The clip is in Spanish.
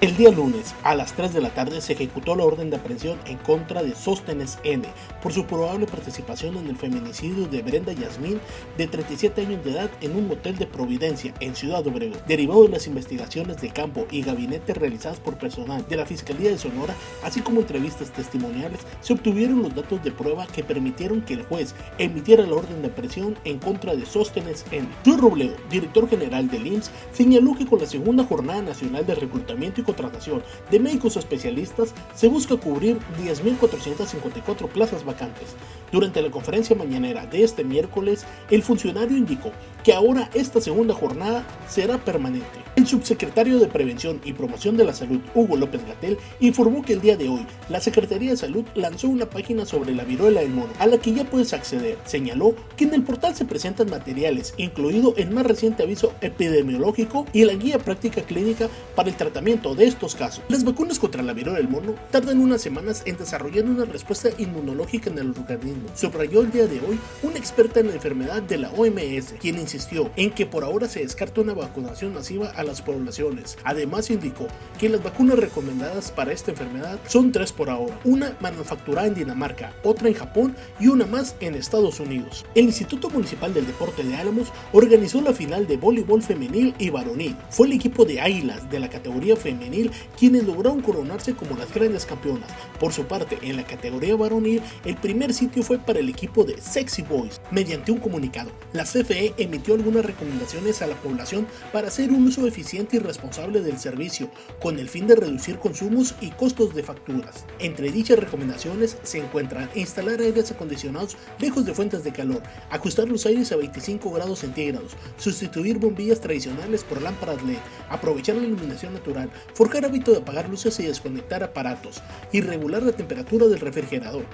El día lunes, a las 3 de la tarde, se ejecutó la orden de aprehensión en contra de Sóstenes N por su probable participación en el feminicidio de Brenda Yasmín, de 37 años de edad, en un motel de Providencia, en Ciudad Obregón. Derivado de las investigaciones de campo y gabinete realizadas por personal de la Fiscalía de Sonora, así como entrevistas testimoniales, se obtuvieron los datos de prueba que permitieron que el juez emitiera la orden de aprehensión en contra de Sóstenes N. Luis Robledo, director general del IMSS, señaló que con la segunda jornada nacional de reclutamiento y contratación de médicos especialistas, se busca cubrir 10.454 plazas vacantes. Durante la conferencia mañanera de este miércoles, el funcionario indicó que ahora esta segunda jornada será permanente. El subsecretario de Prevención y Promoción de la Salud, Hugo López Gatel, informó que el día de hoy la Secretaría de Salud lanzó una página sobre la viruela del mono, a la que ya puedes acceder. Señaló que en el portal se presentan materiales, incluido el más reciente aviso epidemiológico y la guía práctica clínica para el tratamiento de estos casos. Las vacunas contra la viruela del mono tardan unas semanas en desarrollar una respuesta inmunológica en el organismo, subrayó el día de hoy una experta en la enfermedad de la OMS, quien insistió en que por ahora se descarta una vacunación masiva a las poblaciones. Además indicó que las vacunas recomendadas para esta enfermedad son tres por ahora, una manufacturada en Dinamarca, otra en Japón y una más en Estados Unidos. El Instituto Municipal del Deporte de Álamos organizó la final de voleibol femenil y varonil. Fue el equipo de Águilas de la categoría femenil quienes lograron coronarse como las grandes campeonas. Por su parte, en la categoría varonil, el primer sitio fue para el equipo de Sexy Boys. Mediante un comunicado, la CFE emitió algunas recomendaciones a la población para hacer un uso eficiente y responsable del servicio, con el fin de reducir consumos y costos de facturas. Entre dichas recomendaciones se encuentran instalar aires acondicionados lejos de fuentes de calor, ajustar los aires a 25 grados centígrados, sustituir bombillas tradicionales por lámparas LED, aprovechar la iluminación natural, forjar hábito de apagar luces y desconectar aparatos, y regular la temperatura del refrigerador.